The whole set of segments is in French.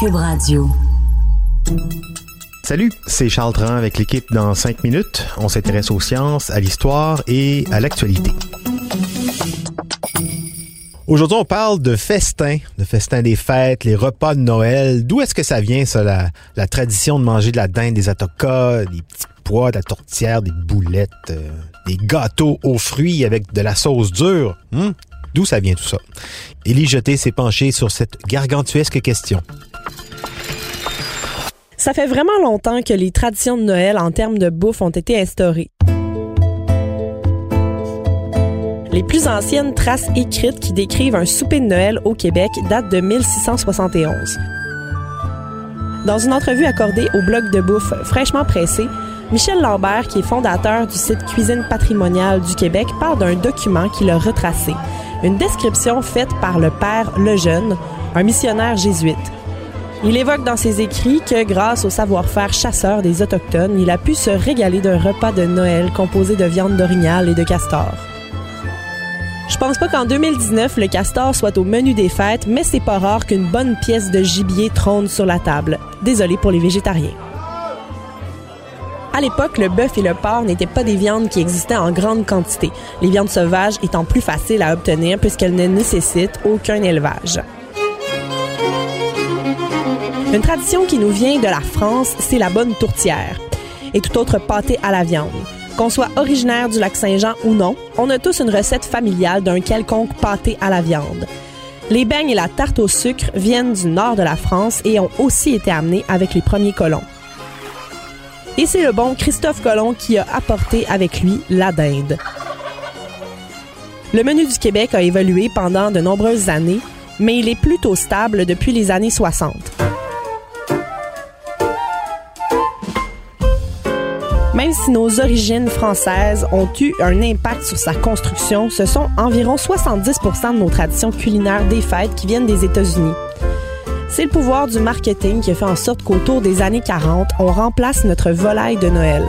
Cube. Salut, c'est Charles Tran avec l'équipe dans 5 minutes. On s'intéresse aux sciences, à l'histoire et à l'actualité. Aujourd'hui, on parle de festin, de festin des fêtes, les repas de Noël. D'où est-ce que ça vient, ça, la, la, tradition de manger de la dinde, des atokas, des petits pois, de la tourtière, des boulettes, euh, des gâteaux aux fruits avec de la sauce dure? Hmm? D'où ça vient tout ça? Élie Jeté s'est penché sur cette gargantuesque question. Ça fait vraiment longtemps que les traditions de Noël en termes de bouffe ont été instaurées. Les plus anciennes traces écrites qui décrivent un souper de Noël au Québec datent de 1671. Dans une entrevue accordée au blog de bouffe fraîchement pressé, Michel Lambert, qui est fondateur du site Cuisine patrimoniale du Québec, parle d'un document qu'il a retracé, une description faite par le père Lejeune, un missionnaire jésuite. Il évoque dans ses écrits que grâce au savoir-faire chasseur des Autochtones, il a pu se régaler d'un repas de Noël composé de viande d'orignal et de castor. Je pense pas qu'en 2019, le castor soit au menu des fêtes, mais c'est pas rare qu'une bonne pièce de gibier trône sur la table. Désolé pour les végétariens. À l'époque, le bœuf et le porc n'étaient pas des viandes qui existaient en grande quantité, les viandes sauvages étant plus faciles à obtenir puisqu'elles ne nécessitent aucun élevage. Une tradition qui nous vient de la France, c'est la bonne tourtière et tout autre pâté à la viande. Qu'on soit originaire du lac Saint-Jean ou non, on a tous une recette familiale d'un quelconque pâté à la viande. Les beignes et la tarte au sucre viennent du nord de la France et ont aussi été amenés avec les premiers colons. Et c'est le bon Christophe Colomb qui a apporté avec lui la dinde. Le menu du Québec a évolué pendant de nombreuses années, mais il est plutôt stable depuis les années 60. Même si nos origines françaises ont eu un impact sur sa construction, ce sont environ 70% de nos traditions culinaires des fêtes qui viennent des États-Unis. C'est le pouvoir du marketing qui a fait en sorte qu'autour des années 40, on remplace notre volaille de Noël.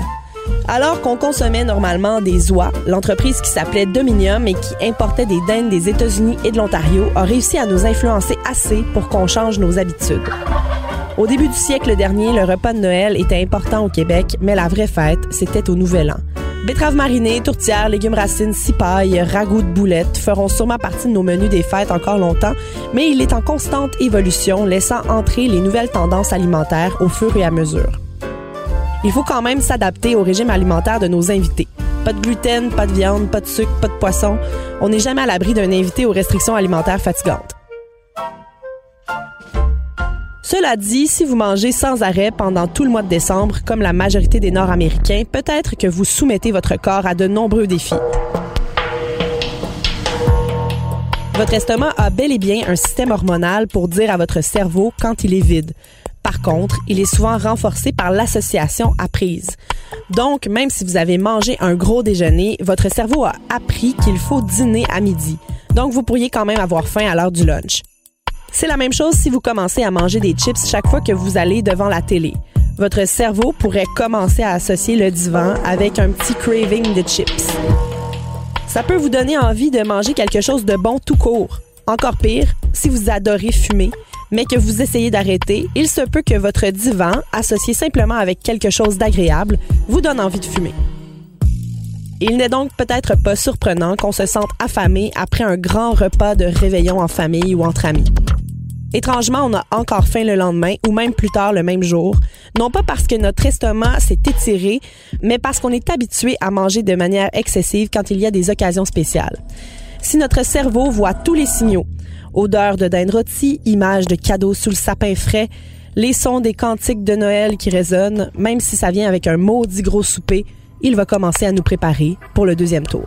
Alors qu'on consommait normalement des oies, l'entreprise qui s'appelait Dominium et qui importait des dindes des États-Unis et de l'Ontario a réussi à nous influencer assez pour qu'on change nos habitudes. Au début du siècle dernier, le repas de Noël était important au Québec, mais la vraie fête, c'était au Nouvel An. Betteraves marinées, tourtières, légumes racines, cipailles, ragoûts de boulettes feront sûrement partie de nos menus des fêtes encore longtemps, mais il est en constante évolution, laissant entrer les nouvelles tendances alimentaires au fur et à mesure. Il faut quand même s'adapter au régime alimentaire de nos invités. Pas de gluten, pas de viande, pas de sucre, pas de poisson. On n'est jamais à l'abri d'un invité aux restrictions alimentaires fatigantes. Cela dit, si vous mangez sans arrêt pendant tout le mois de décembre, comme la majorité des Nord-Américains, peut-être que vous soumettez votre corps à de nombreux défis. Votre estomac a bel et bien un système hormonal pour dire à votre cerveau quand il est vide. Par contre, il est souvent renforcé par l'association à prise. Donc, même si vous avez mangé un gros déjeuner, votre cerveau a appris qu'il faut dîner à midi. Donc, vous pourriez quand même avoir faim à l'heure du lunch. C'est la même chose si vous commencez à manger des chips chaque fois que vous allez devant la télé. Votre cerveau pourrait commencer à associer le divan avec un petit craving de chips. Ça peut vous donner envie de manger quelque chose de bon tout court. Encore pire, si vous adorez fumer, mais que vous essayez d'arrêter, il se peut que votre divan, associé simplement avec quelque chose d'agréable, vous donne envie de fumer. Il n'est donc peut-être pas surprenant qu'on se sente affamé après un grand repas de réveillon en famille ou entre amis. Étrangement, on a encore faim le lendemain ou même plus tard le même jour, non pas parce que notre estomac s'est étiré, mais parce qu'on est habitué à manger de manière excessive quand il y a des occasions spéciales. Si notre cerveau voit tous les signaux, odeur de dinde rôtie, images de cadeaux sous le sapin frais, les sons des cantiques de Noël qui résonnent, même si ça vient avec un maudit gros souper, il va commencer à nous préparer pour le deuxième tour.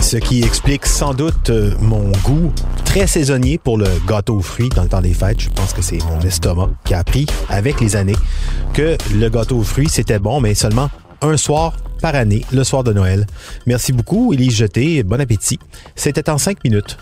Ce qui explique sans doute euh, mon goût très saisonnier pour le gâteau aux fruits dans le temps des fêtes. Je pense que c'est mon estomac qui a appris avec les années que le gâteau aux fruits, c'était bon, mais seulement un soir par année, le soir de Noël. Merci beaucoup, Élise Jeté. Bon appétit. C'était en cinq minutes.